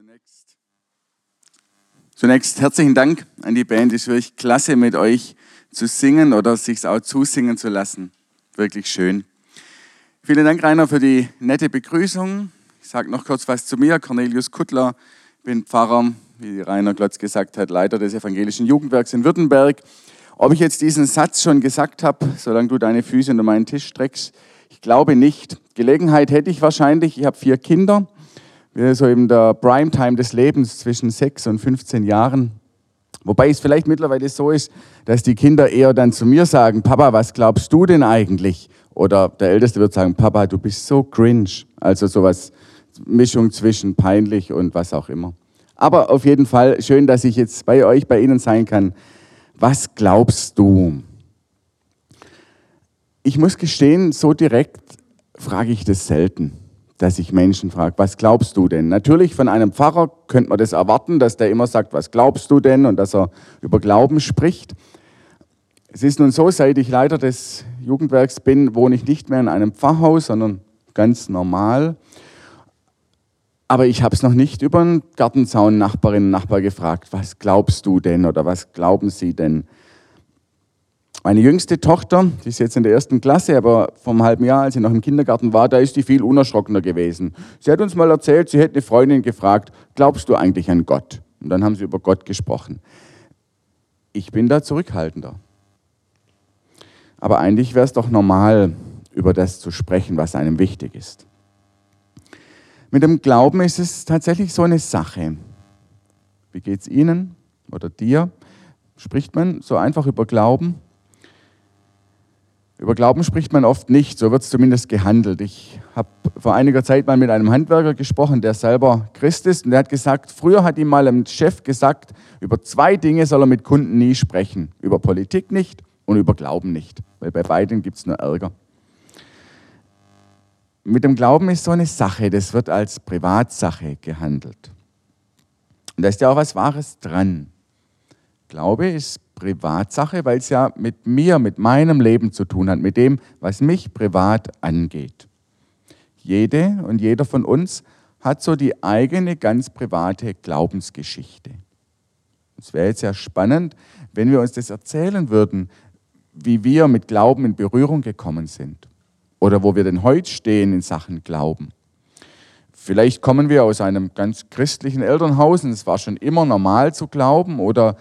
Zunächst, zunächst herzlichen Dank an die Band. Es ist wirklich klasse, mit euch zu singen oder sich auch zusingen zu lassen. Wirklich schön. Vielen Dank, Rainer, für die nette Begrüßung. Ich sage noch kurz was zu mir. Cornelius Kuttler, bin Pfarrer, wie Rainer Glotz gesagt hat, Leiter des evangelischen Jugendwerks in Württemberg. Ob ich jetzt diesen Satz schon gesagt habe, solange du deine Füße unter meinen Tisch streckst, ich glaube nicht. Gelegenheit hätte ich wahrscheinlich. Ich habe vier Kinder so in der Primetime des Lebens zwischen 6 und 15 Jahren. Wobei es vielleicht mittlerweile so ist, dass die Kinder eher dann zu mir sagen, Papa, was glaubst du denn eigentlich? Oder der Älteste wird sagen, Papa, du bist so cringe. Also sowas, Mischung zwischen peinlich und was auch immer. Aber auf jeden Fall schön, dass ich jetzt bei euch, bei Ihnen sein kann. Was glaubst du? Ich muss gestehen, so direkt frage ich das selten dass ich Menschen frage, was glaubst du denn? Natürlich von einem Pfarrer könnte man das erwarten, dass der immer sagt, was glaubst du denn? Und dass er über Glauben spricht. Es ist nun so, seit ich Leiter des Jugendwerks bin, wohne ich nicht mehr in einem Pfarrhaus, sondern ganz normal. Aber ich habe es noch nicht über einen Gartenzaun Nachbarinnen und Nachbar gefragt, was glaubst du denn oder was glauben sie denn? Meine jüngste Tochter, die ist jetzt in der ersten Klasse, aber vom halben Jahr, als sie noch im Kindergarten war, da ist die viel unerschrockener gewesen. Sie hat uns mal erzählt, sie hätte eine Freundin gefragt, glaubst du eigentlich an Gott? Und dann haben sie über Gott gesprochen. Ich bin da zurückhaltender. Aber eigentlich wäre es doch normal, über das zu sprechen, was einem wichtig ist. Mit dem Glauben ist es tatsächlich so eine Sache. Wie geht es Ihnen oder dir? Spricht man so einfach über Glauben? Über Glauben spricht man oft nicht, so wird es zumindest gehandelt. Ich habe vor einiger Zeit mal mit einem Handwerker gesprochen, der selber Christ ist, und der hat gesagt, früher hat ihm mal ein Chef gesagt, über zwei Dinge soll er mit Kunden nie sprechen. Über Politik nicht und über Glauben nicht, weil bei beiden gibt es nur Ärger. Mit dem Glauben ist so eine Sache, das wird als Privatsache gehandelt. Und da ist ja auch was Wahres dran. Glaube ist Privatsache, weil es ja mit mir, mit meinem Leben zu tun hat, mit dem, was mich privat angeht. Jede und jeder von uns hat so die eigene ganz private Glaubensgeschichte. Es wäre jetzt ja spannend, wenn wir uns das erzählen würden, wie wir mit Glauben in Berührung gekommen sind oder wo wir denn heute stehen in Sachen Glauben. Vielleicht kommen wir aus einem ganz christlichen Elternhaus und es war schon immer normal zu glauben oder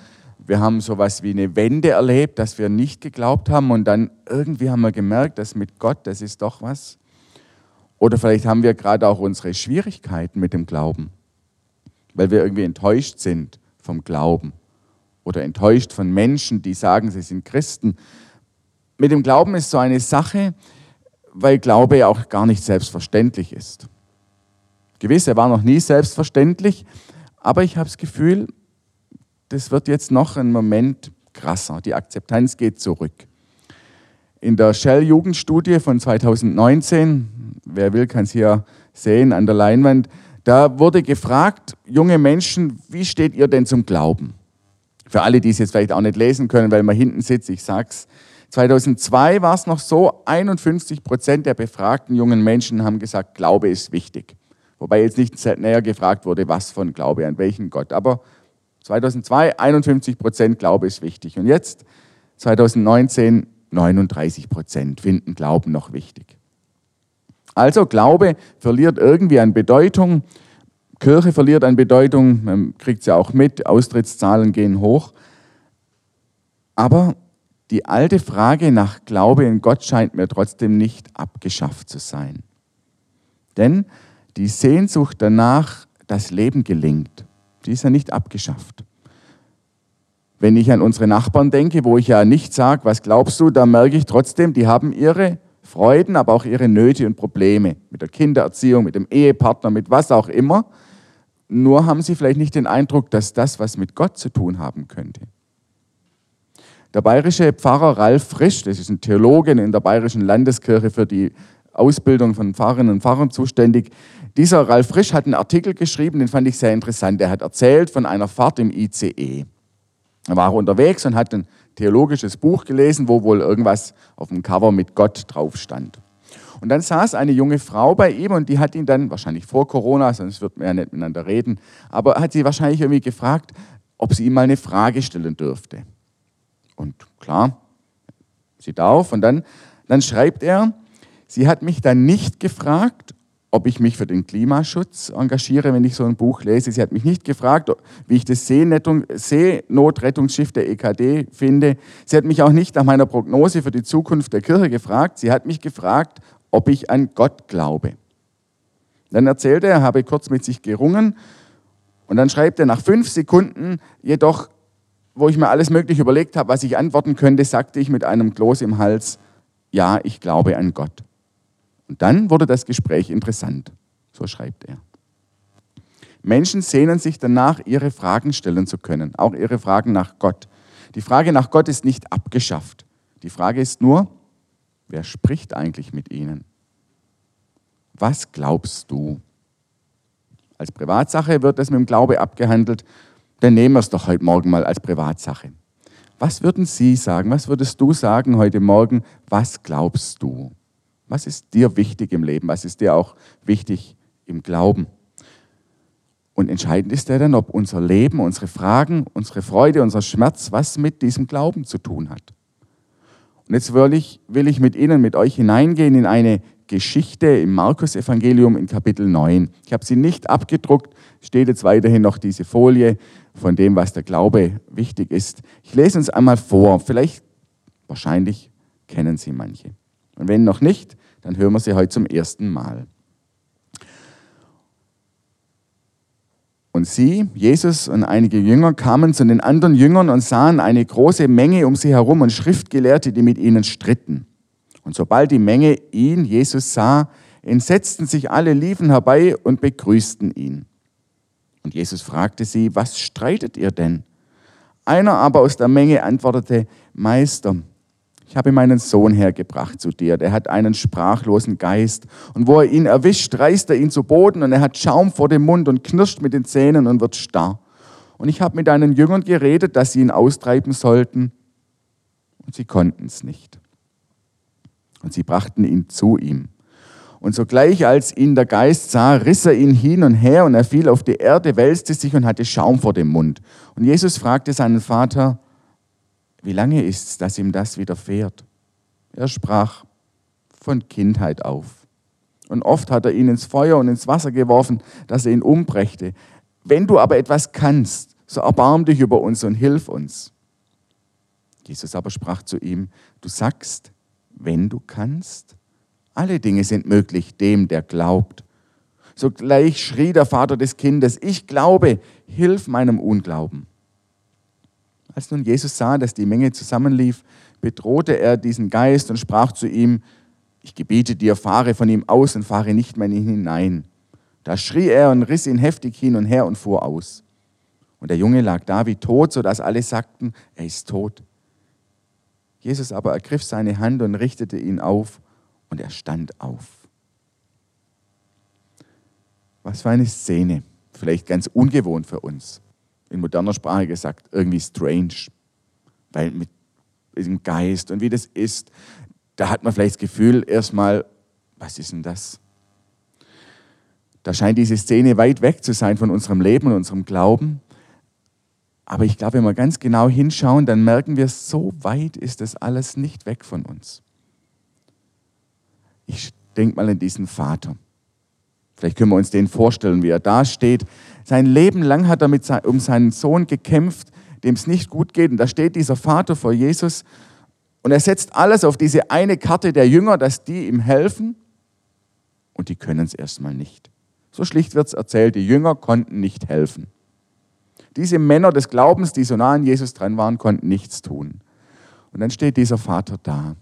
wir haben sowas wie eine Wende erlebt, dass wir nicht geglaubt haben und dann irgendwie haben wir gemerkt, dass mit Gott, das ist doch was. Oder vielleicht haben wir gerade auch unsere Schwierigkeiten mit dem Glauben, weil wir irgendwie enttäuscht sind vom Glauben oder enttäuscht von Menschen, die sagen, sie sind Christen. Mit dem Glauben ist so eine Sache, weil Glaube ja auch gar nicht selbstverständlich ist. Gewiss, er war noch nie selbstverständlich, aber ich habe das Gefühl, das wird jetzt noch ein Moment krasser. Die Akzeptanz geht zurück. In der Shell-Jugendstudie von 2019, wer will, kann es hier sehen an der Leinwand, da wurde gefragt, junge Menschen, wie steht ihr denn zum Glauben? Für alle, die es jetzt vielleicht auch nicht lesen können, weil man hinten sitzt, ich sag's. 2002 war es noch so, 51 Prozent der befragten jungen Menschen haben gesagt, Glaube ist wichtig. Wobei jetzt nicht näher gefragt wurde, was von Glaube, an welchen Gott. Aber 2002 51 Prozent Glaube ist wichtig. Und jetzt 2019 39 Prozent finden Glauben noch wichtig. Also Glaube verliert irgendwie an Bedeutung. Kirche verliert an Bedeutung. Man kriegt es ja auch mit. Austrittszahlen gehen hoch. Aber die alte Frage nach Glaube in Gott scheint mir trotzdem nicht abgeschafft zu sein. Denn die Sehnsucht danach, das Leben gelingt, die ist ja nicht abgeschafft. Wenn ich an unsere Nachbarn denke, wo ich ja nicht sage, was glaubst du, da merke ich trotzdem, die haben ihre Freuden, aber auch ihre Nöte und Probleme mit der Kindererziehung, mit dem Ehepartner, mit was auch immer. Nur haben sie vielleicht nicht den Eindruck, dass das was mit Gott zu tun haben könnte. Der bayerische Pfarrer Ralf Frisch, das ist ein Theologe in der bayerischen Landeskirche für die Ausbildung von Pfarrerinnen und Pfarrern zuständig, dieser Ralf Frisch hat einen Artikel geschrieben, den fand ich sehr interessant. Er hat erzählt von einer Fahrt im ICE. Er war unterwegs und hat ein theologisches Buch gelesen, wo wohl irgendwas auf dem Cover mit Gott drauf stand. Und dann saß eine junge Frau bei ihm und die hat ihn dann, wahrscheinlich vor Corona, sonst wird man ja nicht miteinander reden, aber hat sie wahrscheinlich irgendwie gefragt, ob sie ihm mal eine Frage stellen dürfte. Und klar, sie darf. Und dann, dann schreibt er, sie hat mich dann nicht gefragt, ob ich mich für den Klimaschutz engagiere, wenn ich so ein Buch lese. Sie hat mich nicht gefragt, wie ich das Seenotrettungsschiff der EKD finde. Sie hat mich auch nicht nach meiner Prognose für die Zukunft der Kirche gefragt. Sie hat mich gefragt, ob ich an Gott glaube. Dann erzählt er, er habe kurz mit sich gerungen und dann schreibt er nach fünf Sekunden, jedoch, wo ich mir alles Mögliche überlegt habe, was ich antworten könnte, sagte ich mit einem Kloß im Hals, ja, ich glaube an Gott. Und dann wurde das Gespräch interessant. So schreibt er. Menschen sehnen sich danach, ihre Fragen stellen zu können, auch ihre Fragen nach Gott. Die Frage nach Gott ist nicht abgeschafft. Die Frage ist nur, wer spricht eigentlich mit ihnen? Was glaubst du? Als Privatsache wird das mit dem Glaube abgehandelt, dann nehmen wir es doch heute Morgen mal als Privatsache. Was würden Sie sagen? Was würdest du sagen heute Morgen? Was glaubst du? Was ist dir wichtig im Leben? Was ist dir auch wichtig im Glauben? Und entscheidend ist ja dann, ob unser Leben, unsere Fragen, unsere Freude, unser Schmerz, was mit diesem Glauben zu tun hat. Und jetzt will ich, will ich mit Ihnen, mit euch hineingehen in eine Geschichte im Markus-Evangelium in Kapitel 9. Ich habe sie nicht abgedruckt, steht jetzt weiterhin noch diese Folie von dem, was der Glaube wichtig ist. Ich lese uns einmal vor. Vielleicht, wahrscheinlich kennen Sie manche. Und wenn noch nicht, dann hören wir sie heute zum ersten Mal. Und sie, Jesus und einige Jünger, kamen zu den anderen Jüngern und sahen eine große Menge um sie herum und Schriftgelehrte, die mit ihnen stritten. Und sobald die Menge ihn, Jesus, sah, entsetzten sich alle, liefen herbei und begrüßten ihn. Und Jesus fragte sie, was streitet ihr denn? Einer aber aus der Menge antwortete, Meister, ich habe meinen Sohn hergebracht zu dir, der hat einen sprachlosen Geist. Und wo er ihn erwischt, reißt er ihn zu Boden und er hat Schaum vor dem Mund und knirscht mit den Zähnen und wird starr. Und ich habe mit deinen Jüngern geredet, dass sie ihn austreiben sollten, und sie konnten es nicht. Und sie brachten ihn zu ihm. Und sogleich, als ihn der Geist sah, riss er ihn hin und her und er fiel auf die Erde, wälzte sich und hatte Schaum vor dem Mund. Und Jesus fragte seinen Vater, wie lange ist es, dass ihm das widerfährt? Er sprach von Kindheit auf. Und oft hat er ihn ins Feuer und ins Wasser geworfen, dass er ihn umbrächte. Wenn du aber etwas kannst, so erbarm dich über uns und hilf uns. Jesus aber sprach zu ihm, du sagst, wenn du kannst, alle Dinge sind möglich dem, der glaubt. Sogleich schrie der Vater des Kindes, ich glaube, hilf meinem Unglauben. Als nun Jesus sah, dass die Menge zusammenlief, bedrohte er diesen Geist und sprach zu ihm, ich gebiete dir, fahre von ihm aus und fahre nicht mehr in ihn hinein. Da schrie er und riss ihn heftig hin und her und fuhr aus. Und der Junge lag da wie tot, sodass alle sagten, er ist tot. Jesus aber ergriff seine Hand und richtete ihn auf und er stand auf. Was für eine Szene, vielleicht ganz ungewohnt für uns in moderner Sprache gesagt, irgendwie strange. Weil mit diesem Geist und wie das ist, da hat man vielleicht das Gefühl erstmal, was ist denn das? Da scheint diese Szene weit weg zu sein von unserem Leben und unserem Glauben. Aber ich glaube, wenn wir ganz genau hinschauen, dann merken wir, so weit ist das alles nicht weg von uns. Ich denke mal an diesen Vater. Vielleicht können wir uns den vorstellen, wie er da steht. Sein Leben lang hat er mit, um seinen Sohn gekämpft, dem es nicht gut geht. Und da steht dieser Vater vor Jesus und er setzt alles auf diese eine Karte der Jünger, dass die ihm helfen. Und die können es erstmal nicht. So schlicht wird es erzählt, die Jünger konnten nicht helfen. Diese Männer des Glaubens, die so nah an Jesus dran waren, konnten nichts tun. Und dann steht dieser Vater da.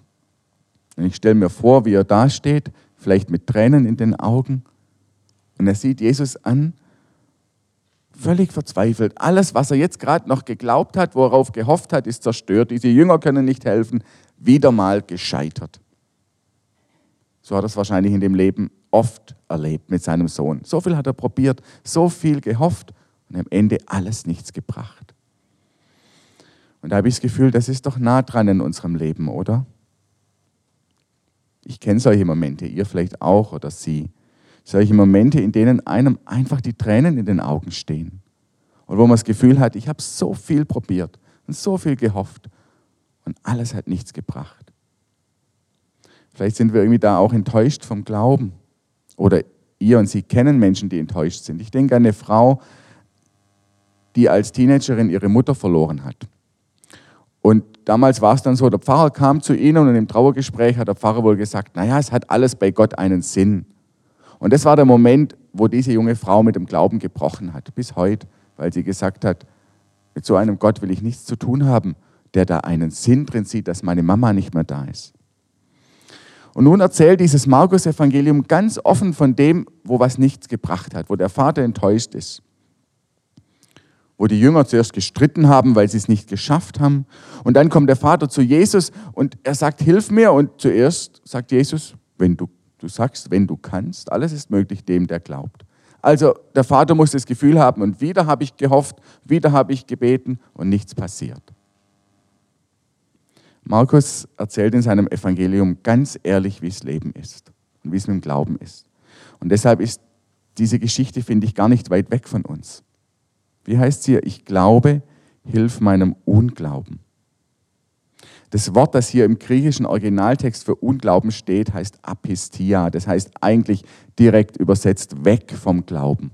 Und ich stelle mir vor, wie er da steht, vielleicht mit Tränen in den Augen und er sieht Jesus an, völlig verzweifelt. Alles, was er jetzt gerade noch geglaubt hat, worauf gehofft hat, ist zerstört. Diese Jünger können nicht helfen. Wieder mal gescheitert. So hat er es wahrscheinlich in dem Leben oft erlebt mit seinem Sohn. So viel hat er probiert, so viel gehofft und am Ende alles nichts gebracht. Und da habe ich das Gefühl, das ist doch nah dran in unserem Leben, oder? Ich kenne solche Momente, ihr vielleicht auch oder sie. Solche Momente, in denen einem einfach die Tränen in den Augen stehen. Und wo man das Gefühl hat, ich habe so viel probiert und so viel gehofft und alles hat nichts gebracht. Vielleicht sind wir irgendwie da auch enttäuscht vom Glauben. Oder ihr und sie kennen Menschen, die enttäuscht sind. Ich denke an eine Frau, die als Teenagerin ihre Mutter verloren hat. Und damals war es dann so, der Pfarrer kam zu ihnen und im Trauergespräch hat der Pfarrer wohl gesagt, naja, es hat alles bei Gott einen Sinn. Und das war der Moment, wo diese junge Frau mit dem Glauben gebrochen hat, bis heute, weil sie gesagt hat, mit so einem Gott will ich nichts zu tun haben, der da einen Sinn drin sieht, dass meine Mama nicht mehr da ist. Und nun erzählt dieses Markus-Evangelium ganz offen von dem, wo was nichts gebracht hat, wo der Vater enttäuscht ist. Wo die Jünger zuerst gestritten haben, weil sie es nicht geschafft haben. Und dann kommt der Vater zu Jesus und er sagt, hilf mir. Und zuerst sagt Jesus, wenn du, du sagst, wenn du kannst, alles ist möglich dem, der glaubt. Also der Vater muss das Gefühl haben und wieder habe ich gehofft, wieder habe ich gebeten und nichts passiert. Markus erzählt in seinem Evangelium ganz ehrlich, wie es Leben ist und wie es mit dem Glauben ist. Und deshalb ist diese Geschichte, finde ich, gar nicht weit weg von uns. Wie heißt es hier? Ich glaube, hilf meinem Unglauben. Das Wort, das hier im griechischen Originaltext für Unglauben steht, heißt Apistia. Das heißt eigentlich direkt übersetzt weg vom Glauben.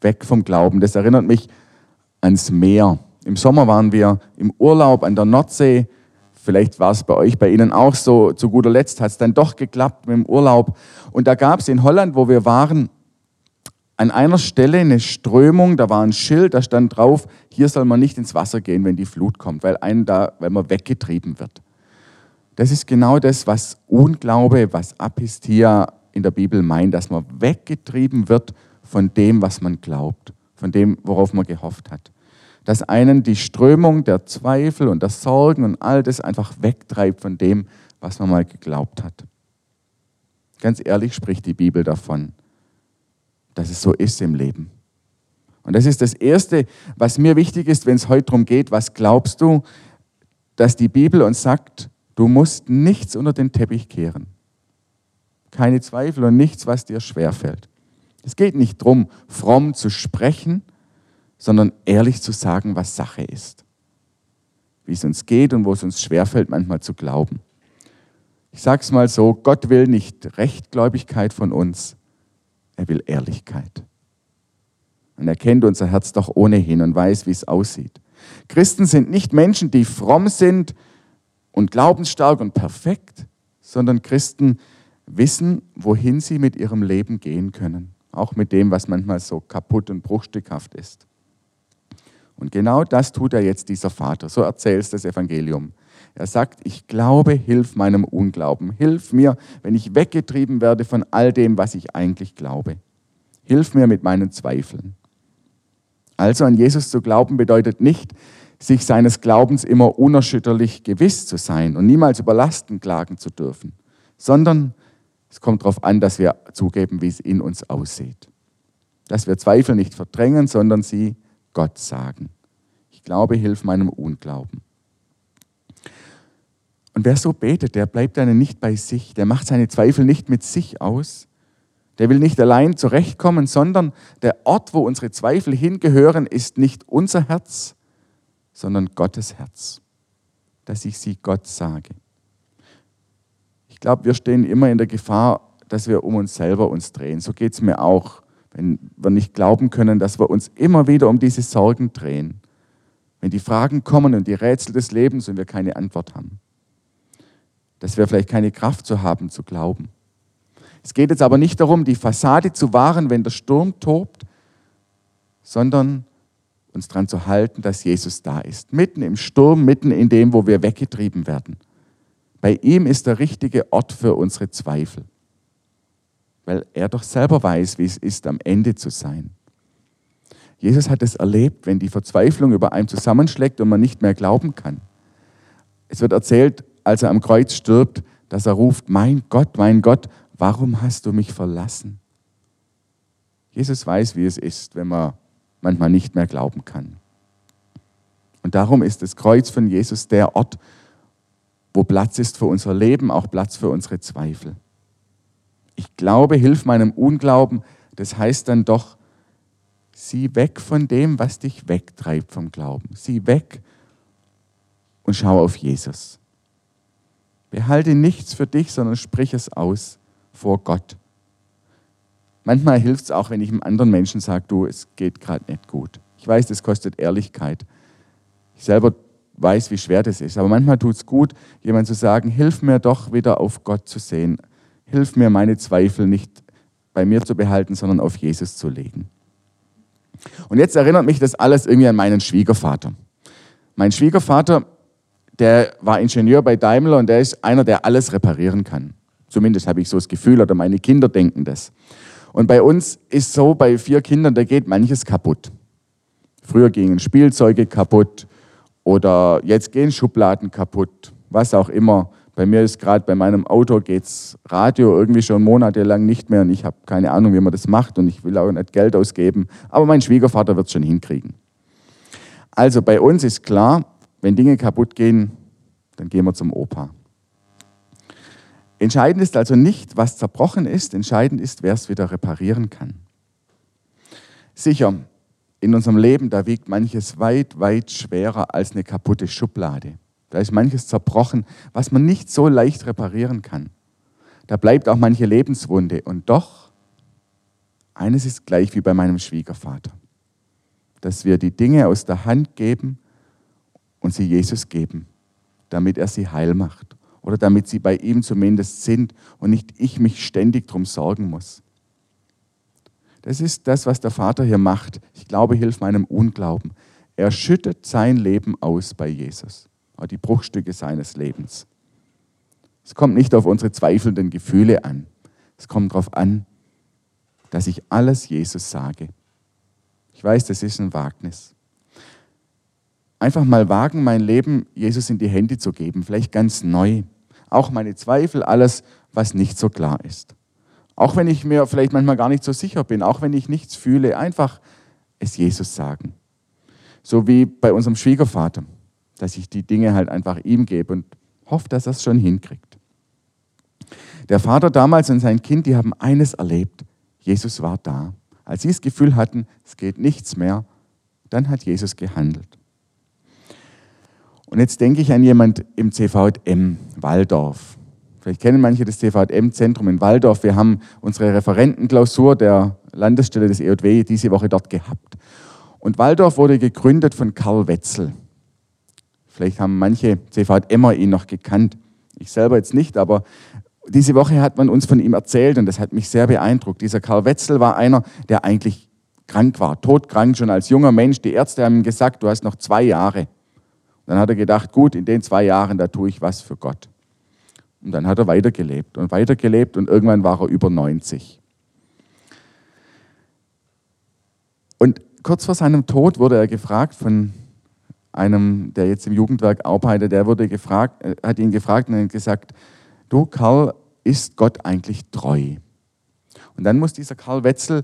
Weg vom Glauben. Das erinnert mich ans Meer. Im Sommer waren wir im Urlaub an der Nordsee. Vielleicht war es bei euch, bei Ihnen auch so. Zu guter Letzt hat es dann doch geklappt mit dem Urlaub. Und da gab es in Holland, wo wir waren, an einer Stelle eine Strömung, da war ein Schild, da stand drauf, hier soll man nicht ins Wasser gehen, wenn die Flut kommt, weil, einen da, weil man weggetrieben wird. Das ist genau das, was Unglaube, was Apistia in der Bibel meint, dass man weggetrieben wird von dem, was man glaubt, von dem, worauf man gehofft hat dass einen die Strömung der Zweifel und der Sorgen und all das einfach wegtreibt von dem, was man mal geglaubt hat. Ganz ehrlich spricht die Bibel davon, dass es so ist im Leben. Und das ist das Erste, was mir wichtig ist, wenn es heute darum geht, was glaubst du, dass die Bibel uns sagt, du musst nichts unter den Teppich kehren. Keine Zweifel und nichts, was dir schwerfällt. Es geht nicht darum, fromm zu sprechen, sondern ehrlich zu sagen, was Sache ist. Wie es uns geht und wo es uns schwerfällt, manchmal zu glauben. Ich sage es mal so, Gott will nicht Rechtgläubigkeit von uns, er will Ehrlichkeit. Und er kennt unser Herz doch ohnehin und weiß, wie es aussieht. Christen sind nicht Menschen, die fromm sind und glaubensstark und perfekt, sondern Christen wissen, wohin sie mit ihrem Leben gehen können. Auch mit dem, was manchmal so kaputt und bruchstückhaft ist. Und genau das tut er jetzt, dieser Vater. So erzählt das Evangelium. Er sagt, ich glaube, hilf meinem Unglauben. Hilf mir, wenn ich weggetrieben werde von all dem, was ich eigentlich glaube. Hilf mir mit meinen Zweifeln. Also an Jesus zu glauben bedeutet nicht, sich seines Glaubens immer unerschütterlich gewiss zu sein und niemals über Lasten klagen zu dürfen, sondern es kommt darauf an, dass wir zugeben, wie es in uns aussieht. Dass wir Zweifel nicht verdrängen, sondern sie Gott sagen. Ich glaube, hilf meinem Unglauben. Und wer so betet, der bleibt dann nicht bei sich, der macht seine Zweifel nicht mit sich aus, der will nicht allein zurechtkommen, sondern der Ort, wo unsere Zweifel hingehören, ist nicht unser Herz, sondern Gottes Herz, dass ich sie Gott sage. Ich glaube, wir stehen immer in der Gefahr, dass wir um uns selber uns drehen. So geht es mir auch wenn wir nicht glauben können, dass wir uns immer wieder um diese Sorgen drehen. Wenn die Fragen kommen und die Rätsel des Lebens und wir keine Antwort haben. Dass wir vielleicht keine Kraft zu haben, zu glauben. Es geht jetzt aber nicht darum, die Fassade zu wahren, wenn der Sturm tobt, sondern uns daran zu halten, dass Jesus da ist. Mitten im Sturm, mitten in dem, wo wir weggetrieben werden. Bei ihm ist der richtige Ort für unsere Zweifel weil er doch selber weiß, wie es ist, am Ende zu sein. Jesus hat es erlebt, wenn die Verzweiflung über einem zusammenschlägt und man nicht mehr glauben kann. Es wird erzählt, als er am Kreuz stirbt, dass er ruft, mein Gott, mein Gott, warum hast du mich verlassen? Jesus weiß, wie es ist, wenn man manchmal nicht mehr glauben kann. Und darum ist das Kreuz von Jesus der Ort, wo Platz ist für unser Leben, auch Platz für unsere Zweifel. Ich glaube, hilf meinem Unglauben, das heißt dann doch, sieh weg von dem, was dich wegtreibt vom Glauben. Sieh weg und schau auf Jesus. Behalte nichts für dich, sondern sprich es aus vor Gott. Manchmal hilft es auch, wenn ich einem anderen Menschen sage, du, es geht gerade nicht gut. Ich weiß, das kostet Ehrlichkeit. Ich selber weiß, wie schwer das ist. Aber manchmal tut es gut, jemand zu sagen, hilf mir doch wieder auf Gott zu sehen. Hilf mir, meine Zweifel nicht bei mir zu behalten, sondern auf Jesus zu legen. Und jetzt erinnert mich das alles irgendwie an meinen Schwiegervater. Mein Schwiegervater, der war Ingenieur bei Daimler und der ist einer, der alles reparieren kann. Zumindest habe ich so das Gefühl oder meine Kinder denken das. Und bei uns ist so, bei vier Kindern, da geht manches kaputt. Früher gingen Spielzeuge kaputt oder jetzt gehen Schubladen kaputt, was auch immer. Bei mir ist gerade bei meinem Auto geht's Radio irgendwie schon monatelang nicht mehr und ich habe keine Ahnung, wie man das macht und ich will auch nicht Geld ausgeben. Aber mein Schwiegervater wird es schon hinkriegen. Also bei uns ist klar, wenn Dinge kaputt gehen, dann gehen wir zum Opa. Entscheidend ist also nicht, was zerbrochen ist, entscheidend ist, wer es wieder reparieren kann. Sicher, in unserem Leben, da wiegt manches weit, weit schwerer als eine kaputte Schublade. Da ist manches zerbrochen, was man nicht so leicht reparieren kann. Da bleibt auch manche Lebenswunde. Und doch, eines ist gleich wie bei meinem Schwiegervater, dass wir die Dinge aus der Hand geben und sie Jesus geben, damit er sie heil macht oder damit sie bei ihm zumindest sind und nicht ich mich ständig darum sorgen muss. Das ist das, was der Vater hier macht. Ich glaube, hilft meinem Unglauben. Er schüttet sein Leben aus bei Jesus die Bruchstücke seines Lebens. Es kommt nicht auf unsere zweifelnden Gefühle an. Es kommt darauf an, dass ich alles Jesus sage. Ich weiß, das ist ein Wagnis. Einfach mal wagen, mein Leben Jesus in die Hände zu geben, vielleicht ganz neu. Auch meine Zweifel, alles, was nicht so klar ist. Auch wenn ich mir vielleicht manchmal gar nicht so sicher bin, auch wenn ich nichts fühle, einfach es Jesus sagen. So wie bei unserem Schwiegervater dass ich die Dinge halt einfach ihm gebe und hoffe, dass er es schon hinkriegt. Der Vater damals und sein Kind, die haben eines erlebt. Jesus war da. Als sie das Gefühl hatten, es geht nichts mehr, dann hat Jesus gehandelt. Und jetzt denke ich an jemand im CVM Waldorf. Vielleicht kennen manche das CVM-Zentrum in Waldorf. Wir haben unsere Referentenklausur der Landesstelle des EOW diese Woche dort gehabt. Und Waldorf wurde gegründet von Karl Wetzel. Vielleicht haben manche CVMer ihn noch gekannt. Ich selber jetzt nicht, aber diese Woche hat man uns von ihm erzählt und das hat mich sehr beeindruckt. Dieser Karl Wetzel war einer, der eigentlich krank war, todkrank schon als junger Mensch. Die Ärzte haben ihm gesagt, du hast noch zwei Jahre. Dann hat er gedacht, gut, in den zwei Jahren, da tue ich was für Gott. Und dann hat er weitergelebt und weitergelebt und irgendwann war er über 90. Und kurz vor seinem Tod wurde er gefragt von einem, der jetzt im Jugendwerk arbeitet, der wurde gefragt, äh, hat ihn gefragt und hat gesagt, du Karl, ist Gott eigentlich treu? Und dann muss dieser Karl Wetzel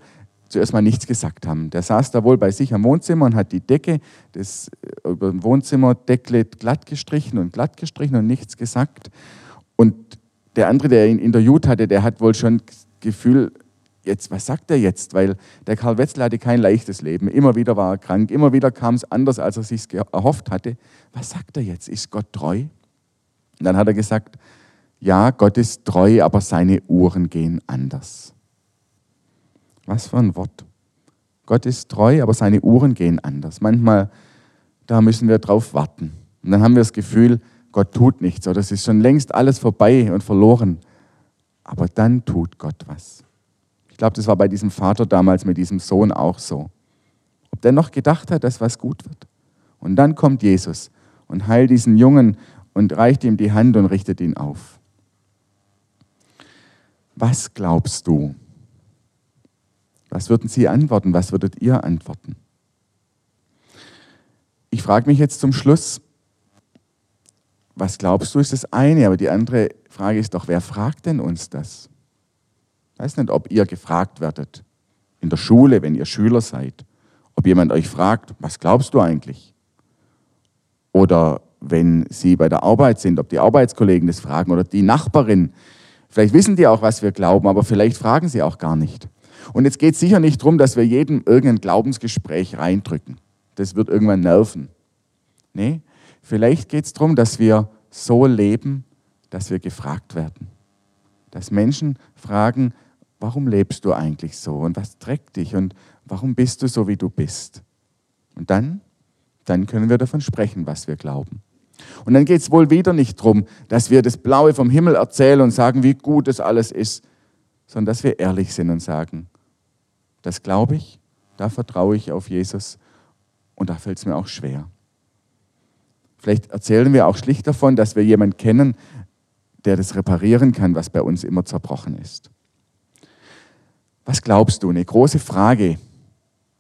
zuerst mal nichts gesagt haben. Der saß da wohl bei sich am Wohnzimmer und hat die Decke des, äh, über dem Wohnzimmerdeckel glatt gestrichen und glatt gestrichen und nichts gesagt. Und der andere, der ihn interviewt hatte, der hat wohl schon Gefühl, jetzt, was sagt er jetzt? Weil der Karl Wetzler hatte kein leichtes Leben. Immer wieder war er krank, immer wieder kam es anders, als er sich erhofft hatte. Was sagt er jetzt? Ist Gott treu? Und dann hat er gesagt, ja, Gott ist treu, aber seine Uhren gehen anders. Was für ein Wort. Gott ist treu, aber seine Uhren gehen anders. Manchmal, da müssen wir drauf warten. Und dann haben wir das Gefühl, Gott tut nichts oder es ist schon längst alles vorbei und verloren. Aber dann tut Gott was. Ich glaube, das war bei diesem Vater damals mit diesem Sohn auch so. Ob der noch gedacht hat, dass was gut wird. Und dann kommt Jesus und heilt diesen Jungen und reicht ihm die Hand und richtet ihn auf. Was glaubst du? Was würden Sie antworten? Was würdet ihr antworten? Ich frage mich jetzt zum Schluss, was glaubst du, ist das eine, aber die andere Frage ist doch, wer fragt denn uns das? Ich weiß nicht, ob ihr gefragt werdet in der Schule, wenn ihr Schüler seid, ob jemand euch fragt, was glaubst du eigentlich? Oder wenn Sie bei der Arbeit sind, ob die Arbeitskollegen das fragen oder die Nachbarin. Vielleicht wissen die auch, was wir glauben, aber vielleicht fragen sie auch gar nicht. Und jetzt geht es sicher nicht darum, dass wir jedem irgendein Glaubensgespräch reindrücken. Das wird irgendwann nerven. Nee, vielleicht geht es darum, dass wir so leben, dass wir gefragt werden. Dass Menschen fragen, warum lebst du eigentlich so und was trägt dich und warum bist du so, wie du bist. Und dann, dann können wir davon sprechen, was wir glauben. Und dann geht es wohl wieder nicht darum, dass wir das Blaue vom Himmel erzählen und sagen, wie gut das alles ist, sondern dass wir ehrlich sind und sagen, das glaube ich, da vertraue ich auf Jesus und da fällt es mir auch schwer. Vielleicht erzählen wir auch schlicht davon, dass wir jemanden kennen, der das reparieren kann, was bei uns immer zerbrochen ist. Was glaubst du? Eine große Frage.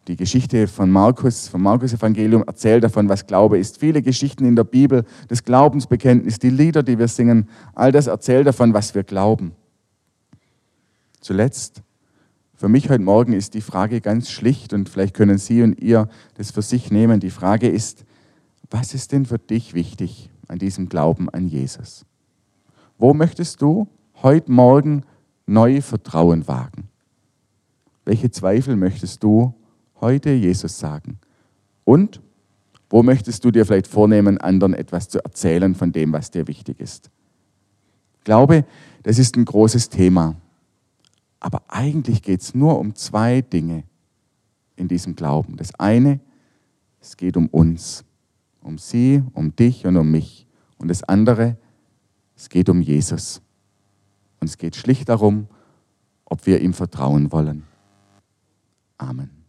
Die Geschichte von Markus, vom Markus-Evangelium erzählt davon, was Glaube ist. Viele Geschichten in der Bibel, das Glaubensbekenntnis, die Lieder, die wir singen, all das erzählt davon, was wir glauben. Zuletzt für mich heute Morgen ist die Frage ganz schlicht und vielleicht können Sie und ihr das für sich nehmen. Die Frage ist, was ist denn für dich wichtig an diesem Glauben an Jesus? Wo möchtest du heute Morgen neu Vertrauen wagen? Welche Zweifel möchtest du heute Jesus sagen? Und wo möchtest du dir vielleicht vornehmen, anderen etwas zu erzählen von dem, was dir wichtig ist? Ich glaube, das ist ein großes Thema. Aber eigentlich geht es nur um zwei Dinge in diesem Glauben. Das eine, es geht um uns, um sie, um dich und um mich. Und das andere, es geht um Jesus. Und es geht schlicht darum, ob wir ihm vertrauen wollen. Amen.